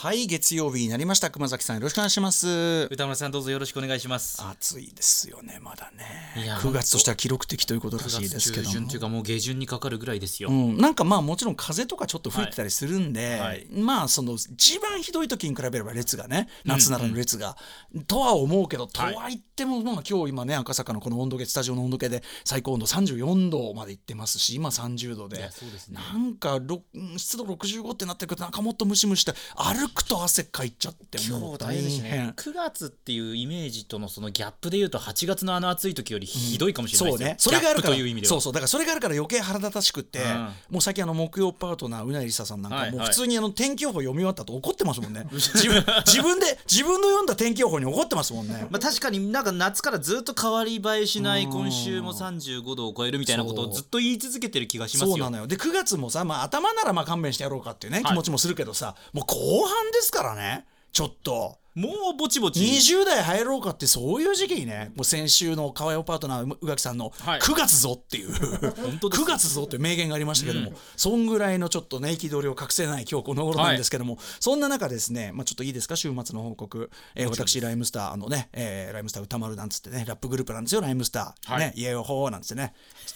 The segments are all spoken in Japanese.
はい月曜日になりました。熊崎さんよろしくお願いします。歌村さんどうぞよろしくお願いします。暑いですよねまだね。いや9月としては記録的ということらしいですけど中旬というかもう下旬にかかるぐらいですよ、うん、なんかまあもちろん風とかちょっと吹いてたりするんで、はいまあその一番ひどい時に比べれば列がね夏ならの列が、とは思うけどとは言っても、まあ今日今ね赤坂のこの温度計スタジオの温度計で最高温度34度までいってますし今30度で。ね。なんか湿度65ってなってくるとなんかもっとムシムシして歩くと汗かいちゃってもう大変。9月っていうイメージとのそのギャップでいうと8月のあの暑い時よりひどいかもしれないですよ、そうね、それがあるからギャップという意味では。そうそう。だからそれがあるから余計腹立たしくって、うん。もう最近あの木曜パートナーうなりささんなんかはいはい。もう普通にあの天気予報読み終わったと怒ってますもんね。自分自分で自分の読んだ天気予報に怒ってますもんね。まあ、確かになんか夏からずっと変わり映えしない今週も35度を超えるみたいなことをずっと言い続けてる気がしますよ。そうなのよ。で9月もさ、まあ、頭ならまあ勘弁してやろうかっていうね、はい。気持ちもするけどさもう後半ですからね。ちょっと。もうぼちぼち。20代入ろうかってそういう時期にねもう先週の川代パートナー宇垣さんのはい。9月ぞっていう、当です9月ぞっていう名言がありましたけども、そんぐらいのちょっとね憤りを隠せない今日この頃なんですけども、そんな中ですね、まあ、ちょっといいですか？週末の報告、えー私ライムスターあのね、えーライムスター歌丸なんつってねラップグループなんですよライムスター、はい。ねイエヨホーなんつってね。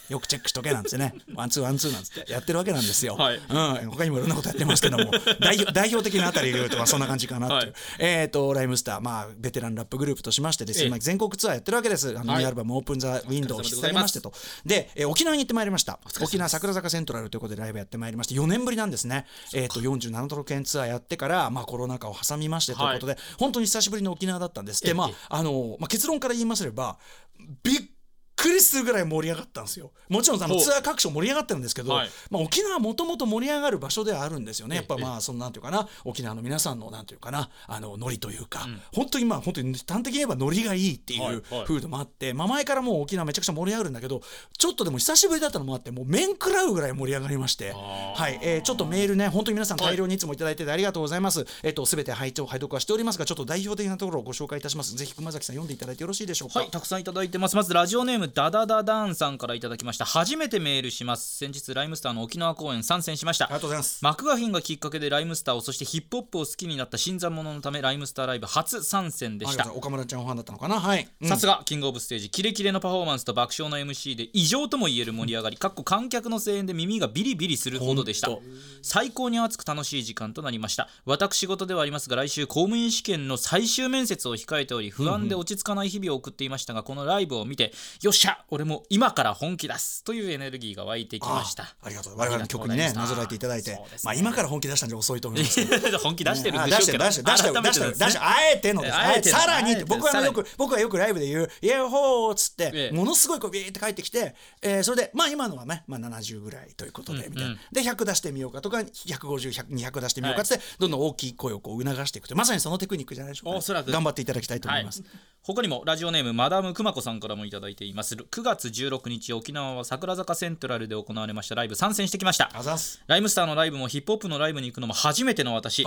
よくチェックしとけなんつってね。one two one two なんつってやってるわけなんですよ、はい。うん、他にもいろんなことやってますけども代表代表的なあたりで言うとまあそんな感じかなっていう、はい。えー、と RHYMESTER、まあ、ベテランラップグループとしましてですね、ええ。まあ、全国ツアーやってるわけです。あのはい。ニューアルバム「オープン・ザ・ウィンドウ」を引っ提げましてと。で、えー沖縄に行ってまいりました。沖縄桜坂セントラルということでライブやってまいりまして4年ぶりなんですね、えー、と47都道府県ツアーやってから、まあ、コロナ禍を挟みましてということで、本当に久しぶりの沖縄だったんです。で、ええ。まああのまあ、結論から言いますればびっくりするぐらい盛り上がったんですよ。もちろんあのツアー各所盛り上がってるんですけど、はい。まあ、沖縄はもともと盛り上がる場所ではあるんですよね。やっぱええ。まあそのなんていうかな。沖縄の皆さんのなんていうかな。あのノリというか、本当にまあ本当に端的に言えばノリがいいっていう風土もあって、まあ、前からもう沖縄めちゃくちゃ盛り上がるんだけどちょっとでも久しぶりだったのもあってもう面食らうぐらい盛り上がりまして。はい、えーちょっとメールね本当に皆さん大量にいつもいただいててありがとうございます、えっ、と全て拝聴拝読はしておりますがちょっと代表的なところをご紹介いたします。ぜひ熊崎さん読んでいただいてよろしいでしょうか？はい、たくさんいただいてます。まずラジオネームダダダダーンさんからいただきました。初めてメールします。先日ライムスターの沖縄公演参戦しました。ありが。とうございます。マクガフィンがきっかけでライムスターをそしてヒップホップを好きになった新参者のためライムスターライブ初参戦でした。岡村ちゃんファンだったのかな？はい、うん。さすがキングオブステージキレキレのパフォーマンスと爆笑の MC で異常ともいえる盛り上がりかっこ観客の声援で耳がビリビリするほどでした。最高に熱く楽しい時間となりました。私事ではありますが来週公務員試験の最終面接を控えており不安で落ち着かない日々を送っていましたがこのライブを見てよっしゃ俺も今から本気出すというエネルギーが湧いてきました。あありがとう。我々の曲にねなぞらえていただいて、ね。まあ今から本気出したんじゃ遅いと思います。本気出してるんあでしょうけど。出してる出してる出してる出してる出してる。あえてのさらに僕はよく僕はよくライブで言う「イエーホー」っつって、ええ。ものすごいこうビーって帰ってきて、えーそれでまあ今のはね、まあ、70ぐらいということで、みたいな。で100出してみようかとか150200出してみようかっつって、どんどん大きい声をこう促していく。とまさにそのテクニックじゃないでしょうか、おそらく。頑張っていただきたいと思はいいます、、他にもラジオネームマダムくまこさんからもいただいています9月16日沖縄は桜坂セントラルで行われましたライブ参戦してきました。ライムスターのライブもヒップホップのライブに行くのも初めての私。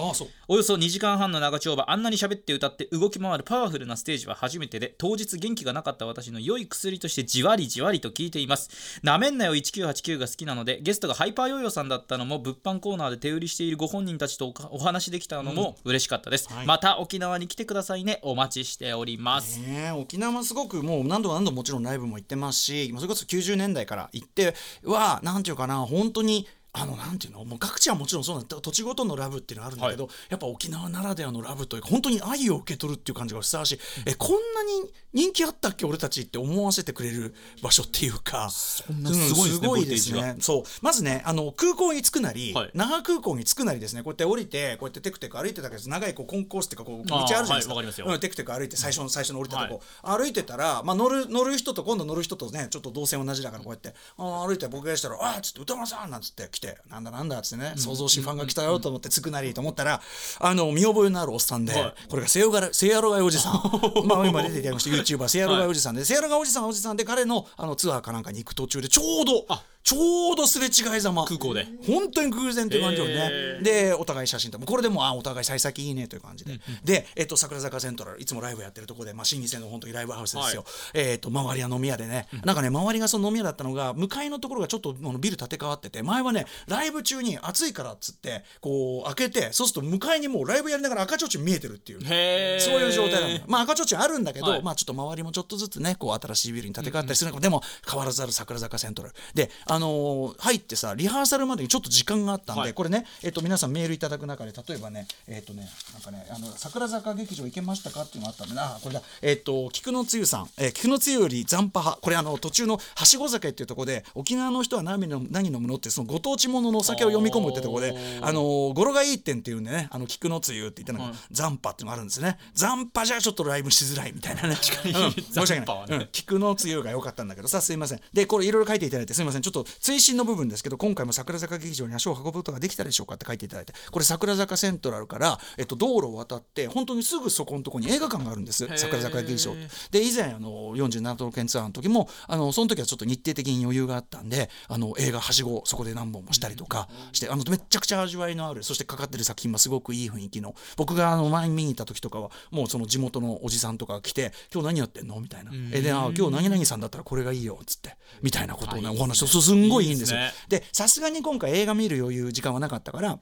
およそ2時間半の長丁場あんなに喋って歌って動き回るパワフルなステージは初めてで当日元気がなかった私の良い薬としてじわりじわりと効いています。なめんなよ1989が好きなのでゲストがハイパーヨーヨーさんだったのも物販コーナーで手売りしているご本人たちとおお話できたのも嬉しかったです、はい。また沖縄に来てくださいね。お待ちしております、ねえ沖縄はすごくもう何度も何度ももちろんライブも行ってますしそれこそ90年代から行ってはなんて言うかな本当にあのなんていうの？もう各地はもちろんそうなんだ。土地ごとのラブっていうのはあるんだけど、やっぱ沖縄ならではのラブというか本当に愛を受け取るっていう感じがふさわしい、えこんなに人気あったっけ？俺たちって思わせてくれる場所っていうか。そんなすごいですねすごいですね。そう。まずねあの空港に着くなり、はい。那覇空港に着くなりですね。こうやって降りてこうやってテクテク歩いてたけど長いこうコンコースっていうかこう道あるじゃないですか、はいわかうんテクテク歩いて最初の最初の降りたとこ、歩いてたら、まあ、乗る乗る人と今度乗る人とねちょっと動線同じだからこうやってあー歩いて僕がしたら「あっ」つって「歌丸さん」なんつって来て「なんだなんだ」っつってね想像しファンが来たよと思ってつくなりと思ったらあの見覚えのあるおっさんで、はい。これがセイヨガラセイヤロガイおじさん。まあ今出ていただきました YouTuber セイヤロガイおじさんで、セイヤロガイおじさんはおじさんで彼のあのツアーかなんかに行く途中でちょうどあちょうどすれ違いざま。空港で。本当に偶然っていう感じよね、でお互い写真とこれでもうあお互い幸先いいねという感じで、で、えっと、桜坂セントラルいつもライブやってるところで、まあ、新規線の本当にライブハウスですよ、えっと周りは飲み屋でね、なんかね周りがその飲み屋だったのが向かいのところがちょっとビル建て替わってて前はねライブ中に暑いからっつってこう開けてそうすると向かいにもうライブやりながら赤ちょうちん見えてるっていう。そういう状態なのよ。まあ赤ちょうちんあるんだけど、はい。まあちょっと周りもちょっとずつねこう新しいビルに建て替わったりするのが、でも変わらずある桜坂セントラル。であのー入ってさリハーサルまでにちょっと時間があったんで、はい。これねえっと皆さんメールいただく中で例えばねえっとねなんかねあの桜坂劇場行けましたかっていうのがあったんでねあこれだ。えっと菊野つゆさん、えー、菊野つゆより残波派。これあの途中のはしご酒っていうところで沖縄の人は何飲む何飲むのってそのご当地もののお酒を読み込むってところであのー語呂がいいってんっていうんでねあの菊野つゆって言ったのが、残波っていうのがあるんですね。残波じゃちょっとライブしづらいみたいなね。確かに申し訳ない、ね。うん。菊のつゆが良かったんだけどさすいません。でこれいろいろ書いていただいてすいません。ちょっと追伸の部分ですけど今回も桜坂劇場に足を運ぶことができたでしょうかって書いていただいてこれ桜坂セントラルから、えっと、道路を渡って本当にすぐそこのところに映画館があるんです桜坂劇場で以前あの47都道府県ツアーの時もあのその時はちょっと日程的に余裕があったんであの映画はしごそこで何本もしたりとかしてあのめっちゃくちゃ味わいのあるそしてかかってる作品もすごくいい雰囲気の僕があの前に見に行った時とかはもうその地元のおじさんとかが来て「今日何やってんの?」みたいな「えであ今日何々さんだったらこれがいいよ」っつって。みたいなことをねお話をそうすんごいいいんですよ。いいで。でさすがに今回映画見る余裕時間はなかったから。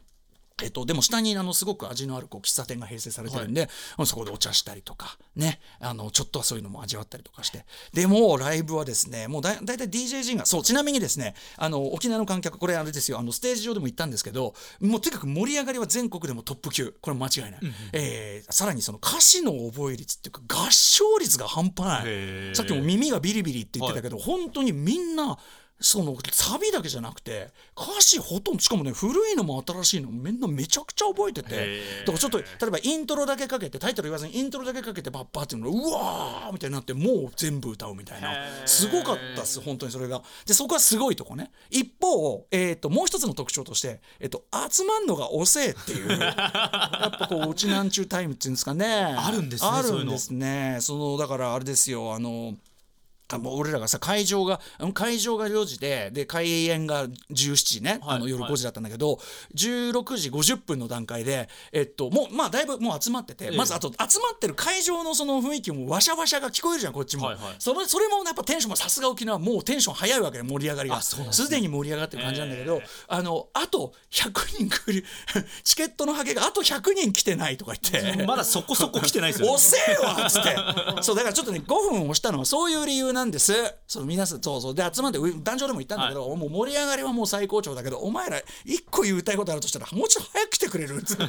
えっと、でも下にあのすごく味のあるこう喫茶店が併設されてるんで、そこでお茶したりとかねあのちょっとはそういうのも味わったりとかして。でもうライブはですねもうだだいたい DJG がそうちなみにですねあの沖縄の観客これあれですよあのステージ上でも言ったんですけどもうとにかく盛り上がりは全国でもトップ級。これ間違いない、えーさらにその歌詞の覚え率っていうか合唱率が半端ない。さっきも耳がビリビリって言ってたけど、本当にみんなそのサビだけじゃなくて歌詞ほとんどしかもね古いのも新しいのもみんなめちゃくちゃ覚えててだからちょっと例えばイントロだけかけてタイトル言わずにイントロだけかけてバッバーっていうのがうわーみたいになってもう全部歌うみたいなすごかったっす本当にそれが。でそこはすごいとこね。一方、えー、ともう一つの特徴として、えー、と集まんのが遅えっていう やっぱこううちなんちゅうタイムっていうんですかね。あるんですねあるんですね。そのだからあれですよあのあもう俺らがさ会場がうん会場が4時でで開演が17時ね、はいあの夜はい。5時だったんだけど、16時50分の段階で、えっと、もうまあだいぶもう集まってて、ええ。まずあと集まってる会場のその雰囲気もわしゃわしゃが聞こえるじゃんこっちも、はいはい。それそれもやっぱテンションもさすが沖縄もうテンション早いわけね盛り上がりがあそうなんですね。すでに盛り上がってる感じなんだけど、ええ。あのあと100人来る チケットのハゲがあと100人来てないとか言って。まだそこそこ来てないですよ、ね、遅えわっつって。そうだからちょっとね5分押したのはそういう理由なんです。その皆さんそうそう。で集まってう壇上でも言ったんだけど、もう盛り上がりはもう最高潮だけどお前ら一個言いたいことあるとしたらもうちょっと早く来てくれる。っつって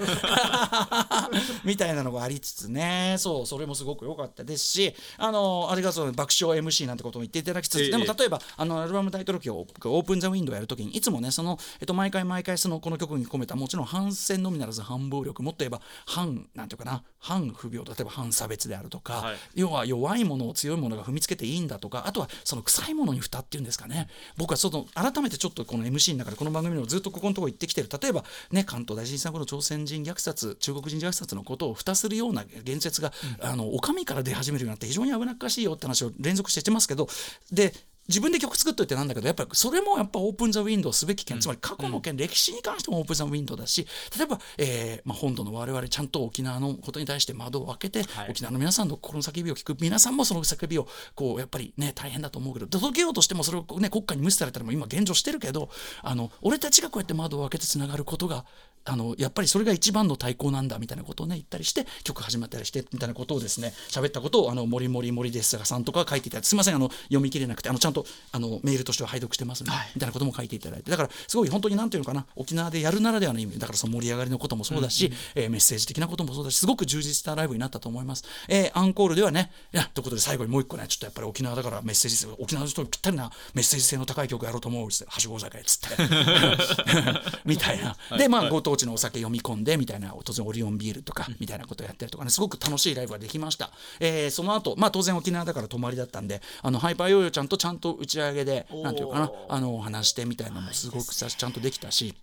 みたいなのがありつつね。そうそれもすごく良かったですしあのありがとう爆笑 MC なんてことも言っていただきつつ、ええ。でも例えばあのアルバムタイトル曲をオープン・ザ・ウィンドウやるときにいつもねその、えっと、毎回毎回そのこの曲に込めたもちろん反戦のみならず反暴力もっと言えば反なんていうかな反不平等例えば反差別であるとか、はい。要は弱いものを強いものが踏みつけていいんだとかあとはその臭いものに蓋っていうんですかね。僕はその改めてちょっとこの MC の中でこの番組でもずっとここのところ言ってきてる。例えばね関東大震災後の朝鮮人虐殺中国人虐殺のことを蓋するような言説が、あのお上から出始めるようになって非常に危なっかしいよって話を連続してしてますけど。で自分で曲作っといてなんだけどやっぱりそれもやっぱオープン・ザ・ウィンドウすべき件、つまり過去の件、歴史に関してもオープン・ザ・ウィンドウだし例えば、えーまあ、本土の我々ちゃんと沖縄のことに対して窓を開けて、はい。沖縄の皆さんの心の叫びを聞く皆さんもその叫びをこうやっぱりね大変だと思うけど届けようとしてもそれをね国家に無視されたらも今現状してるけどあの俺たちがこうやって窓を開けてつながることがあのやっぱりそれが一番の対抗なんだみたいなことをね言ったりして曲始まったりしてみたいなことをですね喋ったことをあの森森森ですがさんとか書いていただいてすみませんあの読み切れなくてあのちゃんとあのメールとしては拝読してますみたいなことも書いていただいて。だからすごい本当になんていうのかな沖縄でやるならではの意味だからその盛り上がりのこともそうだし、えーメッセージ的なこともそうだしすごく充実したライブになったと思います、えーアンコールではねいやということで最後にもう一個ねちょっとやっぱり沖縄だからメッセージ性沖縄の人にぴったりなメッセージ性の高い曲やろうと思うっつってはしご酒っつって。みたいな。でまあご当地のお酒読み込んでみたいな。当然オリオンビールとかみたいなことをやったりとかねすごく楽しいライブができました、えーその後まあ当然沖縄だから泊まりだったんであのハイパーヨーヨーちゃんとちゃんと打ち上げでなんていうかなあの話してみたいなのもすごくさちゃんとできたし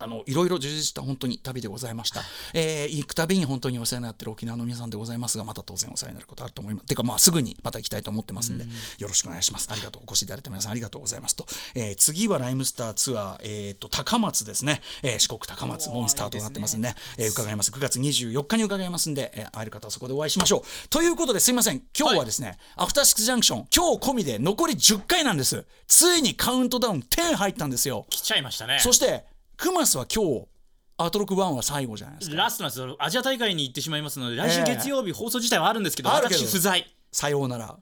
あのいろいろ充実した本当に旅でございました、えー行くたびに本当にお世話になってる沖縄の皆さんでございますがまた当然お世話になることあると思います。てかまあすぐにまた行きたいと思ってますんで、よろしくお願いします。ありがとうお越しいただいた皆さんありがとうございますと、えー次はライムスターツアー、えー、と高松ですね、えー四国高松モンスターとなってますんで、えー伺います。9月24日に伺いますんで、えー会える方はそこでお会いしましょう。ということですいません。今日はですね、アフターシックスジャンクション今日込みで残り10回なんです。ついにカウントダウン10入ったんですよ。来ちゃいましたね。そしてクマスは今日アトロク1は最後じゃないですか。ラストなんですよアジア大会に行ってしまいますので来週ええ。月曜日放送自体はあるんですけど、あるけど私不在さようなら。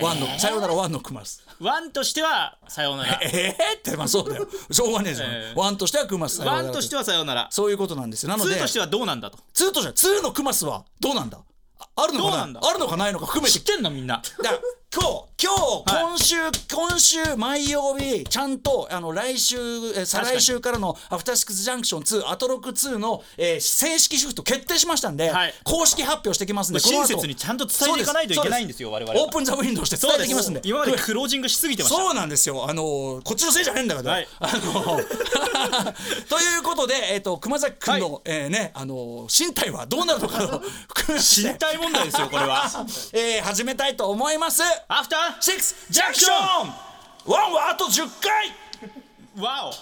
ワンの、さようならワンのクマス。ワンとしてはさようなら。ええってまあそうだよ。しょうがねえじゃん、ええ。ワンとしてはクマスワンとしてははさようなら。そういうことなんですよ。なのでツーとしてはどうなんだと。ツーとしてはツーのクマスはどうなんだ？ああるのかな？どうなんだ？あるのかないのか含めて。知ってんのみんな。だから今日今日、はい。今週今週毎曜日ちゃんとあの来週え再来週からのアフターシックスジャンクション2アトロク2の、えー正式シフト決定しましたんで、はい。公式発表してきますんでこの後。親切にちゃんと伝えていかないといけないんですよ我々は。 open the window して伝えてきますんで。今までクロージングしすぎてました。そうなんですよ。あのこっちのせいじゃねえんだけど、はい。あのということで、えー、と熊崎君の、えーねあの進退はどうなるのかを 含めて。進退問題ですよこれは。えー始めたいと思いますアフターシックスジャンクションワンはあと10回ワオ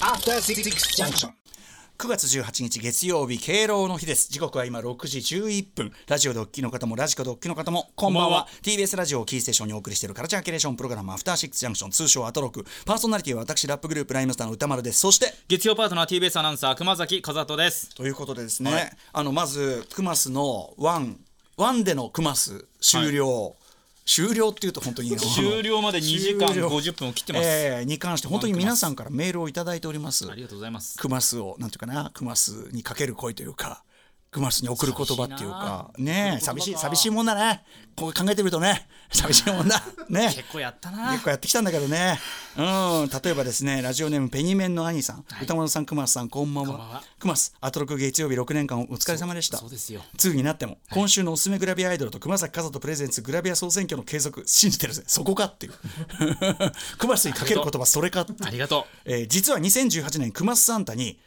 After Six Junction. 9月18日月曜日敬老の日です。時刻は今6時11分。ラジオでお聞きの方もラジコでお聞きの方もこんばんは。こんばんは。TBS ラジオをキーステーションにお送りしているカルチャーキュレーションプログラムアフターシックスジャンクション通称アトロク。パーソナリティは私ラップグループライムスターの宇多丸です。そして月曜パートナー TBS アナウンサー熊崎風斗です。ということでですね、はいあのまずクマスのワンワンでのクマス終了、終了っていうと本当に終了まで2時間終了。50分を切ってます、えーに関して本当に皆さんからメールをいただいております。ありがとうございます。クマスをなんていうかなクマスにかける声というかクマスに送る言葉っていうかねえ寂しい寂しいもんだね。こう考えてみるとね 寂しいもんだ。ね結構やったな。結構やってきたんだけどね。うん。例えばですねラジオネームペニメンの兄さん、歌丸さんクマスさんこんばんは。マスアトロク月曜日6年間お疲れ様でした。そうですよ。2になっても今週のおすすめグラビアアイドルと熊崎和人プレゼンツグラビア総選挙の継続信じてるぜ。そこかっていう。熊須にかける言葉それかありがとえー実は2018年熊須サンタに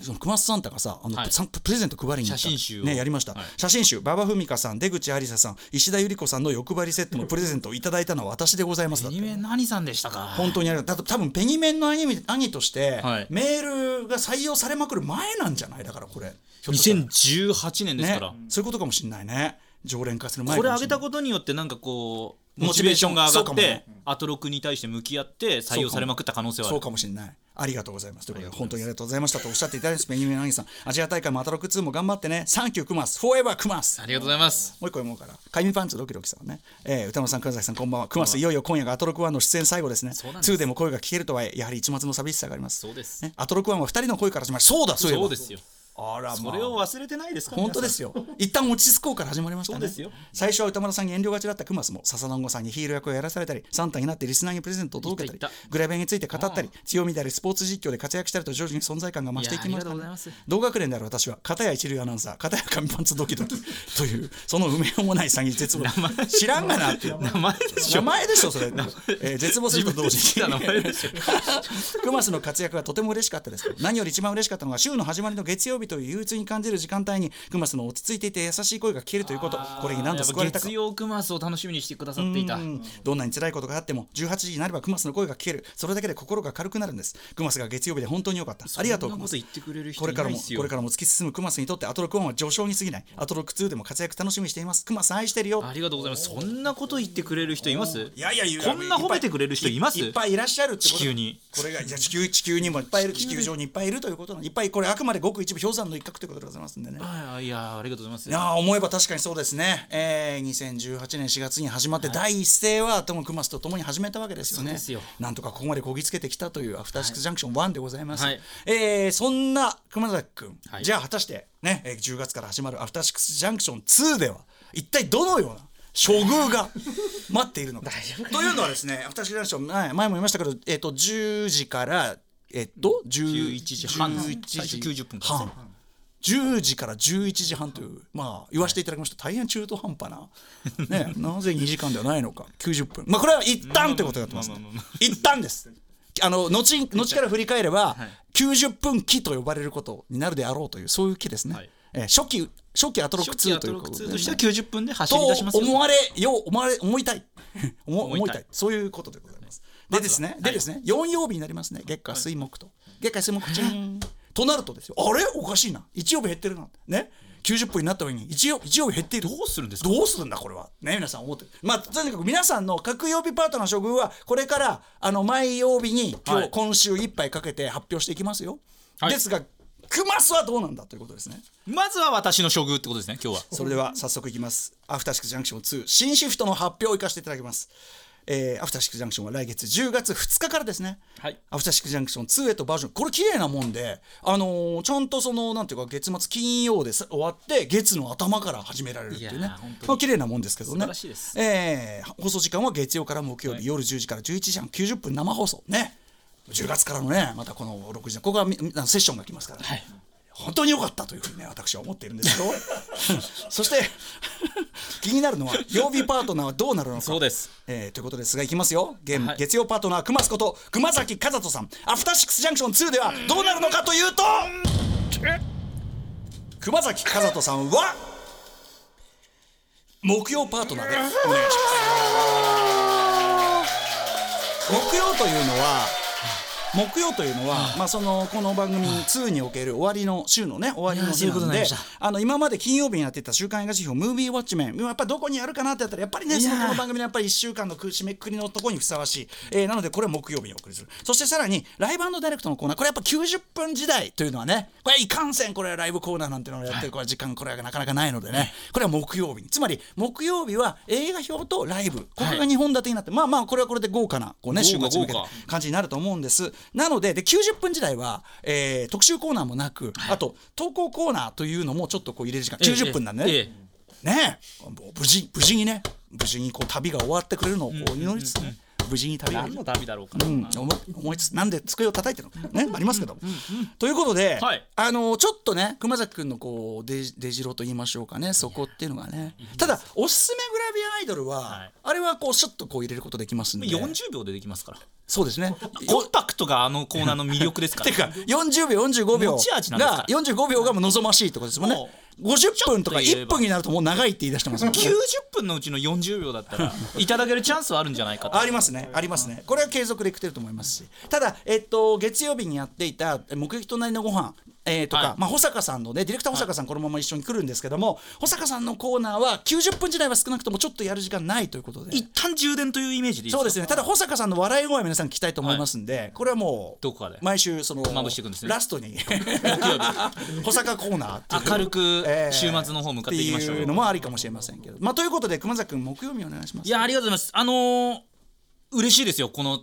その熊須サンタがさあの、はい。プレゼント配りに行った。写真集を。ねやりました、はい。写真集。馬場文香さん出口ありささん石田ゆり子さんの欲張りセットのプレゼントをいただいたのは私でございます。だってうアニメ何さんでしたか？本当にありがとう。多分ペニメンの兄兄として、はい。メールが採用されまくる前なんじゃない？だからこれ。ひょっとしたら。2018年ですから、ね、そういうことかもしれないね。常連化する前これ上げたことによってなんかこうモチベーションが上がってアトロクに対して向き合って採用されまくった可能性はあそうるかもしれない。ありがとうございます。ということで本当にありがとうございましたとおっしゃっていただいてメニューさんアジア大会もアトロク2も頑張ってね。サンキュークマスフォーエバークマスありがとうございます。もう一個読もうからかゆみパンツドキドキさんね、えー、宇多丸さん熊崎さんこんばんは。クマスいよいよ今夜がアトロク1の出演最後ですね。です。2でも声が聞けるとはいえやはり一抹の寂しさがあります。そうです。ね、アトロク1は2人の声から始まりそうだそうそうですよあらまあ。それを忘れてないですか本当ですよ。一旦落ち着こうから始まりましたね。そうですよ。最初は歌丸さんに遠慮がちだったクマスも笹団子さんにヒール役をやらされたりサンタになってリスナーにプレゼントを届けたりグラビアについて語ったり強みであるスポーツ実況で活躍したりと徐々に存在感が増していきました、いやありがとうございます。同学年である私は片や一流アナウンサー片や紙パンツドキドキ というその埋めようもない詐欺絶望。知らんがなっていう。名前でしょ。名前でしょそれ、えー絶望すると同時自分で言った名前でしょ。クマスの活躍がとても嬉しかったです何より一番嬉しかったのが週の始まりの月曜日という憂鬱に感じる時間帯にクマスの落ち着いていて優しい声が聞けるということ。これに何度救われたか。月曜クマスを楽しみにしてくださっていた。うん。どんなに辛いことがあっても18時になればクマスの声が聞ける。それだけで心が軽くなるんです。クマスが月曜日で本当に良かった。ありがとう。クマスこと言ってくれる人これからもこれからも突き進むクマスにとってアトロク1は序章に過ぎない。アトロク2でも活躍楽しみにしています。クマス愛してるよ。ありがとうございます。そんなこと言ってくれる人います？いやいやこんな褒めてくれる人います？いっぱいいらっしゃる地球に。これがいや地球地球にもいっぱいいる地球上にいっぱいいるということいっぱいこれあくまでごく一部氷山の一角ということでございますんでね。あいやありがとうございます。いやー思えば確かにそうですね、えー、2018年4月に始まって第一声はトム・クマスと共に始めたわけですよね。よ。なんとかここまでこぎつけてきたというアフターシックスジャンクション1でございます、はい。えーそんな熊崎君、はい。じゃあ果たしてね、えー10月から始まるアフターシックスジャンクション2では一体どのような処遇が 待っているのか。というのはですねアフターシックスジャンクション前前も言いましたけど、えー、と10時からえっ、と10 11時半。11最初90分半。10時から11時半というまあ言わせていただきました。大変中途半端な、ね、なぜ2時間ではないのか。90分。まあこれは一旦ということになってます。一旦です。あの後後から振り返れば、90分期と呼ばれることになるであろうというそういう期ですね、はい。えー初期初期アトロック2初期アトロということで、ック2としては90分で走とり出しますよ。思われよう思われ思いたい。思思いたい。思いたい。そういうことでございますでですね、でですね4曜日になりますね月火水木と、月火水木チンとなるとですよ。あれ？おかしいな。1曜日減ってるな。ね？90分になった上に1曜1曜日減っている。どうするんですか？どうするんだこれは？ね？皆さん思ってる。まあとにかく皆さんの各曜日パートナーの処遇はこれからあの毎曜日に今日、はい。今週いっぱいかけて発表していきますよ、はい。ですがクマスはどうなんだということですね。まずは私の処遇ってことですね今日は。それでは早速いきます。アフターシックスジャンクション2新シフトの発表をいかせていただきますえーアフターシックスジャンクションは来月10月2日からですね、はい。アフターシックスジャンクション2へとバージョン。これ綺麗なもんで、あのーちゃんとそのなんていうか月末金曜でさ終わって月の頭から始められるっていうね。まあ綺麗なもんですけどね。えー放送時間は月曜から木曜日、夜10時から11時半90分生放送ね。10月からのねまたこの6時ここはセッションが来ますから、はい本当に良かったというふうにね私は思っているんですけど。そして気になるのは曜日パートナーはどうなるのか。そうです。えーということですがいきますよ。現、はい。月曜パートナー熊津こと熊崎和人さん。アフターシックスジャンクション2ではどうなるのかというと熊崎和人さんは木曜パートナーでお願いします。木曜というのは木曜というのは、まあ、そのこの番組2における終わりの週のね終わりの日なんであの今まで金曜日にやってた週刊映画辞表ムービーウォッチメンやっぱりどこにやるかなってやったらやっぱりねそのこの番組のやっぱり1週間の締めくくりのところにふさわしい、えーなのでこれは木曜日にお送りする。そしてさらにライブダイレクトのコーナー。これやっぱ90分時代というのはねこれはいかんせんこれはライブコーナーなんていうのをやってるこれは時間これはなかなかないのでね。これは木曜日に。つまり木曜日は映画表とライブ。ここが2本立てになって、まあまあこれはこれで豪華なこうね週末に向け感じになると思うんですなのでで90分時代は、えー特集コーナーもなく、あと投稿コーナーというのもちょっとこう入れる時間90分なんで。ね、えええ。ね無事無事にね無事にこう旅が終わってくれるのをこう祈りつつね、無事に旅が何の旅だろうかな、うん、思いつつなんで机を叩いてるのか。ねありますけど、ということで、はい。あのちょっとね熊崎君のこう出出城と言いましょうかね。そこっていうのがね。ただおすすめグラビアアイドルは、はい。あれはこうシュッとこう入れることできますんで。40秒でできますから。そうですね。コンパクトがあのコーナーの魅力ですか てらか40秒45秒がら45秒が望ましいってことですもんね。も50分とか1ちょっと言えば。分になるともう長いって言い出してますね90分のうちの40秒だったら いただけるチャンスはあるんじゃないかと。ありますね、ありますね。これは継続できてると思いますし。ただ、えっと、月曜日にやっていた、目撃隣のご飯えーとか、はい。まあ、保坂さんのね、ディレクター保坂さん、このまま一緒に来るんですけども、保坂さんのコーナーは90分時代は少なくともちょっとやる時間ないということで。一旦充電というイメージでいいですか？そうですね。ただ保坂さんの笑い声は皆さん聞きたいと思いますんで、これはもうどこかで。毎週そのまぶしていくんですね。ラストに 保坂コーナー明るくえー週末の方向かっていきましょうっていうのもありかもしれませんけど。まあということで熊崎君木曜日お願いします。いやありがとうございます。あのー、嬉しいですよこの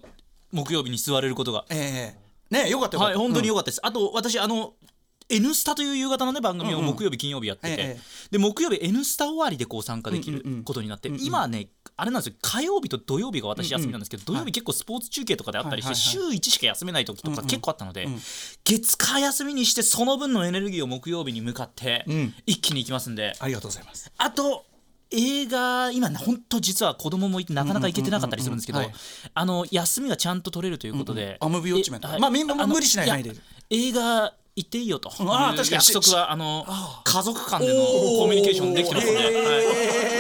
木曜日に座れることが。えー、ねよかったよかった。はい本当によ良かったです、あと私あの「N スタ」という夕方のね番組を木曜日金曜日やってて、ええ。で木曜日「N スタ」終わりでこう参加できるうんうんうん。ことになって、うんうん。今ねあれなんですよ。火曜日と土曜日が私休みなんですけど、土曜日結構スポーツ中継とかであったりして、はいはい週1しか休めない時とか結構あったので、うん。月火休みにしてその分のエネルギーを木曜日に向かってうん。一気に行きますんで、ありがとうございます。あと映画今本当実は子供もいてなかなか行けてなかったりするんですけどうんうんうんうんあの休みがちゃんと取れるということで、あムービーウォッチメンとか。えまあみんなの無理しないで。や映画行っていいよと。あー確かに。約束はあのあ家族間でのコミュニケーションできてますので、はい。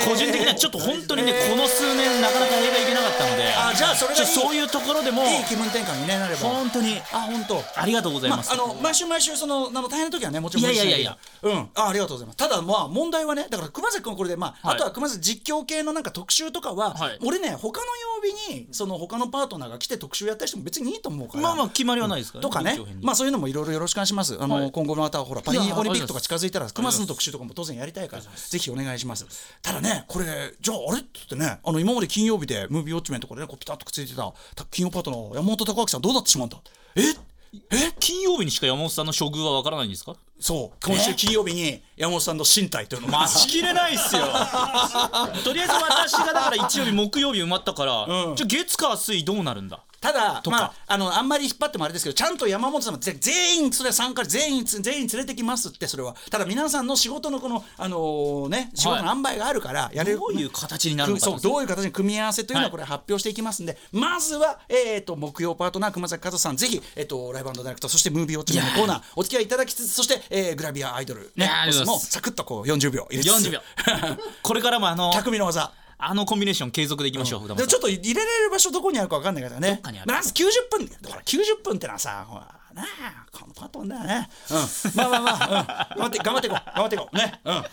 個人的にはちょっと本当にねこの数年なかなか映画行けなかったので。あじゃあそれがそういうところでもいい気分転換にねなれば。本当にあ本当。ありがとうございます、あの毎週毎週そのあの大変な時はねもちろんいやいやいやうん。あありがとうございます。ただまあ問題はねだから熊崎君はこれでまあ、はい。あとは熊崎実況系のなんか特集とかは、はい。俺ね他の曜日にその他のパートナーが来て特集やったりしても別にいいと思うから。まあまあ決まりはないですからとかね。まあそういうのもいろいろよろしくお願いしますあの、はい。今後またほらパリオリンピックとか近づいたらありがとうございます。熊須の特集とかも当然やりたいからぜひお願いします。ただねこれじゃああれっつってねあの今まで金曜日でムービーウォッチメンとかでねこうピタッとくっついてたた金曜パートナー山本隆明さんどうなってしまうんだえ？え？金曜日にしか山本さんの処遇はわからないんですか？そう。今週金曜日に山本さんの身体という。のが待ちきれないっすよ。とりあえず私がだから日曜日木曜日埋まったから、うん。じゃあ月火水どうなるんだ？ただまああのあんまり引っ張ってもあれですけどちゃんと山本さんもぜ全員それは参加全員全員連れてきますってそれは。ただ皆さんの仕事のこのあのーね仕事の塩梅があるからやれる、どういう形になるのかそうどういう形に組み合わせというのははい。これ発表していきますんで、まずは、えー、と木曜パートナー熊崎和人さんぜひ、えー、とライブダイレクトそしてムービーウォッチのコーナーお付き合いいただきつつそして、えーグラビアアイドル、ねもうサクッとこう40秒入れつつ40秒。これからもあの匠の技あのコンビネーション継続でいきましょう、でもちょっと入れられる場所どこにあるか分かんないからね。っかにあるまず90分ほら90分ってのはさほらなあこのパトンだよね。うん。まあまあまあ、うん、頑張って頑張っていこう頑張っていこうね。うん。あ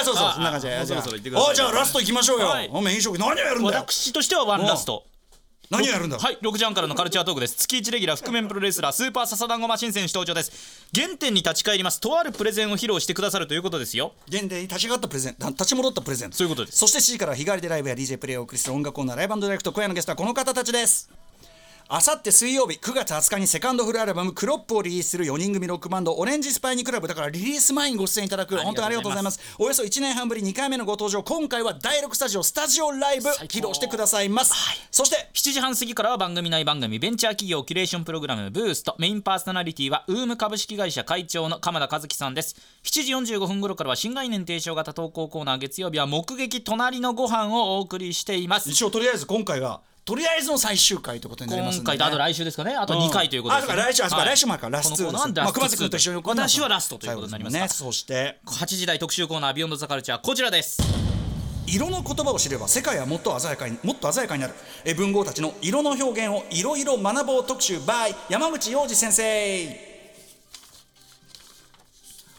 あそうそうあそんな感じで。そろそろ行ってくださいおじゃあラスト行きましょうよ。はいおめえ飲食何をやるんだよ。私としてはワンラスト何をやるんだ？はい6時半からのカルチャートークです。月1レギュラー覆面プロレスラースーパーササダンゴマシン選手登場です。原点に立ち返ります。とあるプレゼンを披露してくださるということですよ。現代に立ち上がったプレゼン立ち戻ったプレゼン。トそういうことです。そして C から日替わりでライブや DJ プレイをお送りする音楽コーナーライブダイレクト今夜のゲストはこの方たちですあさって水曜日9月20日にセカンドフルアルバム「クロップ」をリリースする4人組ロックバンドオレンジスパイニークラブだからリリース前にご出演いただく。本当にありがとうございます。およそ1年半ぶり2回目のご登場今回は第6スタジオスタジオライブ披露してくださいます、そして7時半過ぎからは番組内番組ベンチャー企業キュレーションプログラムブースト。メインパーソナリティはウーム株式会社会長の鎌田和樹さんです。7時45分頃からは新概念提唱型投稿コーナー月曜日は目撃隣のご飯をお送りしています。一応とりあえず今回がとりあえずの最終回ということになりますんで、ね、今回とあと来週ですかね。あと2回ということです、あだから来週あはい来週もあるからラスト2このコーナーはまあ、熊崎君と一緒に私はラストということになります。ねそして。8時台特集コーナービヨンドザカルチャーこちらです。色の言葉を知れば世界はもっと鮮やかにもっと鮮やかになる。え文豪たちの色の表現をいろいろ学ぼう特集 by 山口洋二先生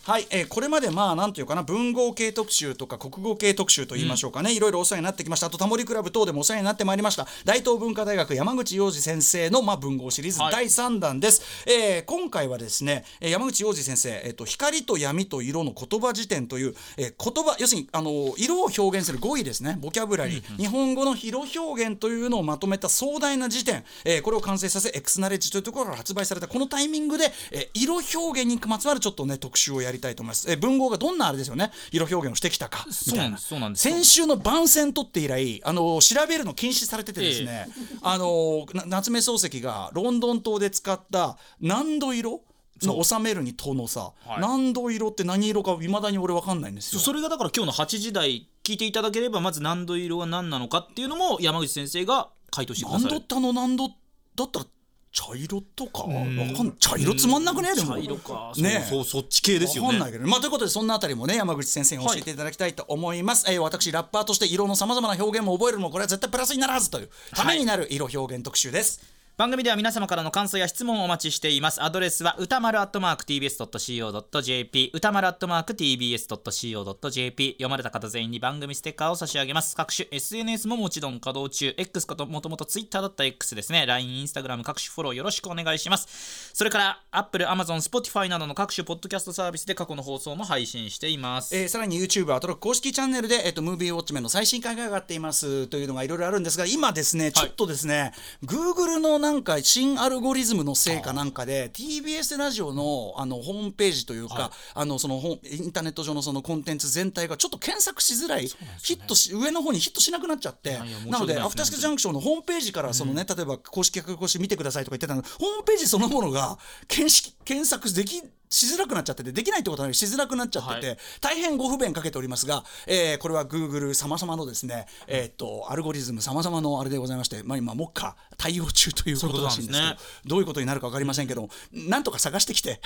はい、えーこれまでまあなんていうかな文豪系特集とか国語系特集と言いましょうかね、いろいろお世話になってきました。あとタモリクラブ等でもお世話になってまいりました。大東文化大学山口洋二先生のまあ文豪シリーズはい。第3弾です、えー今回はですねえー山口洋二先生、えーと光と闇と色の言葉辞典という、えー言葉要するにあの色を表現する語彙ですね。ボキャブラリー、日本語の色表現というのをまとめた壮大な辞典、えーこれを完成させ X ナレッジというところから発売されたこのタイミングで、えー色表現にまつわるちょっとね特集をやりたいと思います、えー文豪がどんなあれですよね。色表現をしてきたか。みたいな。そうなんです。先週の番宣取って以来あの調べるの禁止されててですね、あのな夏目漱石がロンドン島で使った何度色？の収めるにとのさ、はい。何度色って何色かいまだに俺分かんないんですよ。それがだから今日の8時台聞いていただければまず何度色は何なのかっていうのも山口先生が回答してくださる。何度ってあの？何度だったら茶色とか？わかんない茶色つまんなくね？でも。茶色か。ね。そうそっち系ですよね。わかんないけど、まあ、ということでそんなあたりもね山口先生に教えていただきたいと思います、えー私ラッパーとして色のさまざまな表現も覚えるのもこれは絶対プラスになるはずというためになる色表現特集です、番組では皆様からの感想や質問をお待ちしています。アドレスは歌丸アットマーク TBS.CO.JP 歌丸アットマーク TBS.CO.JP 読まれた方全員に番組ステッカーを差し上げます。各種 SNS ももちろん稼働中。X こともともと Twitter だった X ですね。LINE、Instagram 各種フォローよろしくお願いします。それから Apple、Amazon、Spotify などの各種ポッドキャストサービスで過去の放送も配信しています。えーさらに YouTube アトロック公式チャンネルで、えっとムービーウォッチメンの最新回が上がっていますというのがいろいろあるんですが今ですねちょっとですね、Google のなんか新アルゴリズムのせいかなんかで TBS ラジオのあのホームページというか、あのそのインターネット上のそのコンテンツ全体がちょっと検索しづらい、ヒットし上の方にヒットしなくなっちゃってなのでアフターシックスジャンクションのホームページからそのね、例えば公式客越し見てくださいとか言ってたのホームページそのものが検し検索できしづらくなっちゃっててできないってことはしづらくなっちゃってて、はい。大変ご不便かけておりますが、えーこれは Google さまざまのですね、えーっとアルゴリズムさまざまのあれでございまして、まあ、今目下対応中ということらしいんですけどそういうことなんでどういうことになるか分かりませんけどなんとか探してきて。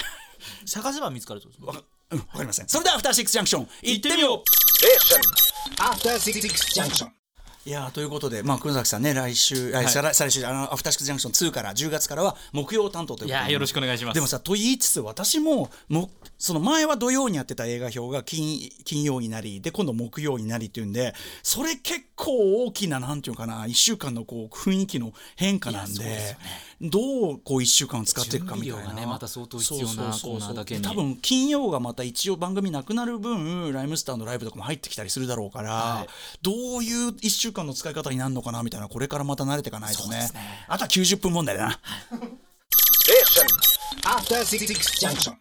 探せば見つかるってことですか,、うん、わかりません。それではアフターシックスジャンクション行ってみよう。After Six Junction. いやーということで、まあ、黒崎さんね、来週、あ再来再来週、あの、アフターシックスジャンクション2から、10月からは木曜担当ということで。いやーよろしくお願いします。でもさ、と言いつつ、私も、もその前は土曜にやってた映画表が金金曜になり、で、今度木曜になりっていうんで、それ結構大きな、なんていうのかな、1週間のこう雰囲気の変化なんで、どうこう1週間を使っていくかみたいな。ねまた相当必要なコーナーだけに。多分金曜がまた一応番組なくなる分ライムスターのライブとかも入ってきたりするだろうから、どういう1週間の使い方になるのかなみたいなこれからまた慣れていかないとね。あとは90分問題だな.